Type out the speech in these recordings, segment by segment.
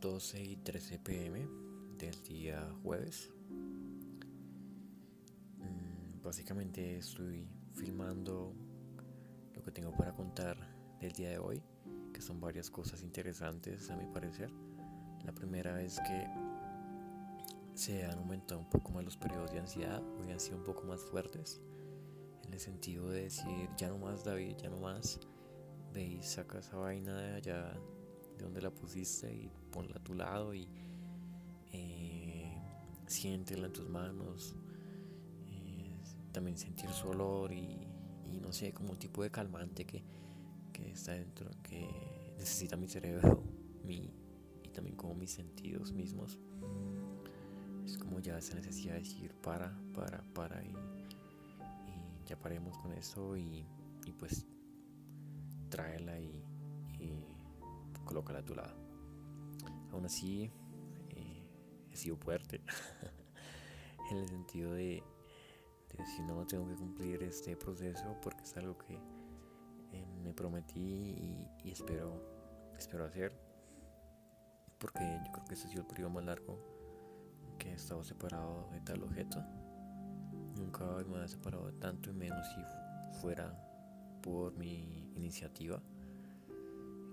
12 y 13 pm del día jueves. Mm, básicamente estoy filmando lo que tengo para contar del día de hoy, que son varias cosas interesantes a mi parecer. La primera es que se han aumentado un poco más los periodos de ansiedad, hoy han sido un poco más fuertes, en el sentido de decir, ya no más David, ya no más, y saca esa vaina de allá de donde la pusiste y ponla a tu lado y eh, siéntela en tus manos. Eh, también sentir su olor y, no sé, como un tipo de calmante que, está dentro, que necesita mi cerebro mi, y también como mis sentidos mismos. Es como ya esa necesidad de decir para, para, para y, ya paremos con eso y, pues tráela y colócala a tu lado. Aún así, eh, he sido fuerte en el sentido de, de decir, no, tengo que cumplir este proceso porque es algo que eh, me prometí y, espero, espero hacer. Porque yo creo que ese ha sido el periodo más largo que he estado separado de tal objeto. Nunca me había separado de tanto y menos si fuera por mi iniciativa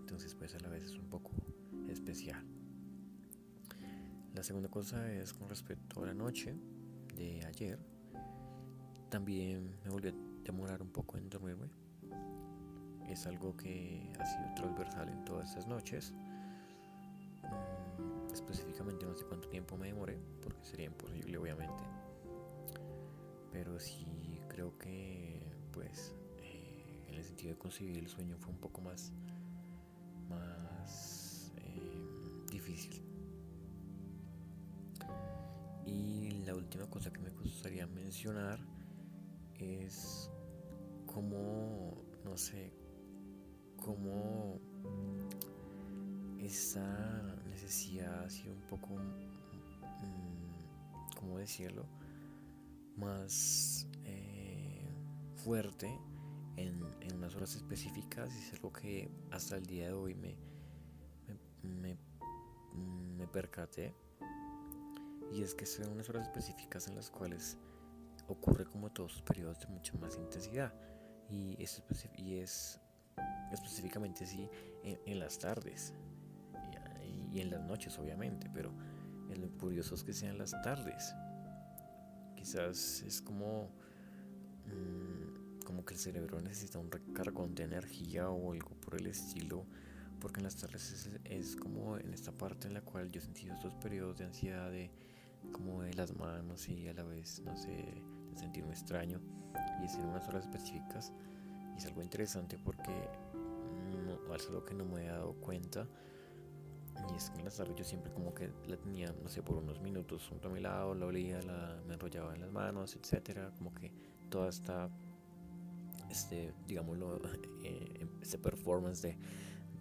entonces pues a la vez es un poco especial. La segunda cosa es con respecto a la noche de ayer. También me volví a demorar un poco en dormirme. Es algo que ha sido transversal en todas estas noches. Mm, específicamente no sé cuánto tiempo me demoré, porque sería imposible obviamente. Pero sí creo que pues en el sentido de concebir el sueño fue un poco más más eh, difícil. Y la última cosa que me gustaría mencionar es cómo, no sé, cómo esa necesidad ha sido un poco, mm, ¿cómo decirlo?, más eh, fuerte en, horas específicas y es algo que hasta el día de hoy me, me, me, percaté. Y es que son unas horas específicas en las cuales ocurre como todos los periodos de mucha más intensidad. Y es, y es específicamente así en, las tardes y, en las noches, obviamente, pero lo curioso es que sean las tardes. Quizás es como. Mm, como que el cerebro necesita un recargón de energía o algo por el estilo, porque en las tardes es, como en esta parte en la cual yo he sentido estos periodos de ansiedad de como de las manos y a la vez, no sé, de sentirme extraño y es en unas horas específicas y es algo interesante porque no, es algo que no me he dado cuenta y es que en las tardes yo siempre como que la tenía, no sé, por unos minutos junto a mi lado, la olía, la, me enrollaba en las manos, etcétera, como que toda esta este, digámoslo, eh, este performance de,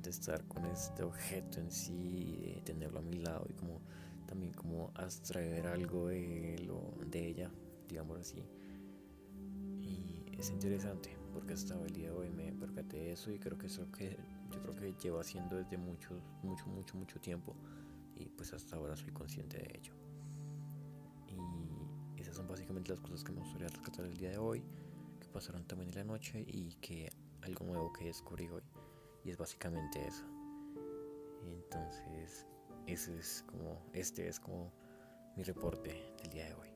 estar con este objeto en sí, de tenerlo a mi lado y como también como abstraer algo de él o de ella, digámoslo así. Y es interesante porque hasta el día de hoy me percaté de eso y creo que eso que yo creo que llevo haciendo desde mucho, mucho, mucho, mucho tiempo y pues hasta ahora soy consciente de ello. Y esas son básicamente las cosas que me gustaría rescatar el día de hoy pasaron también en la noche y que algo nuevo que descubrí hoy. Y es básicamente eso. Entonces, ese es como, este es como mi reporte del día de hoy.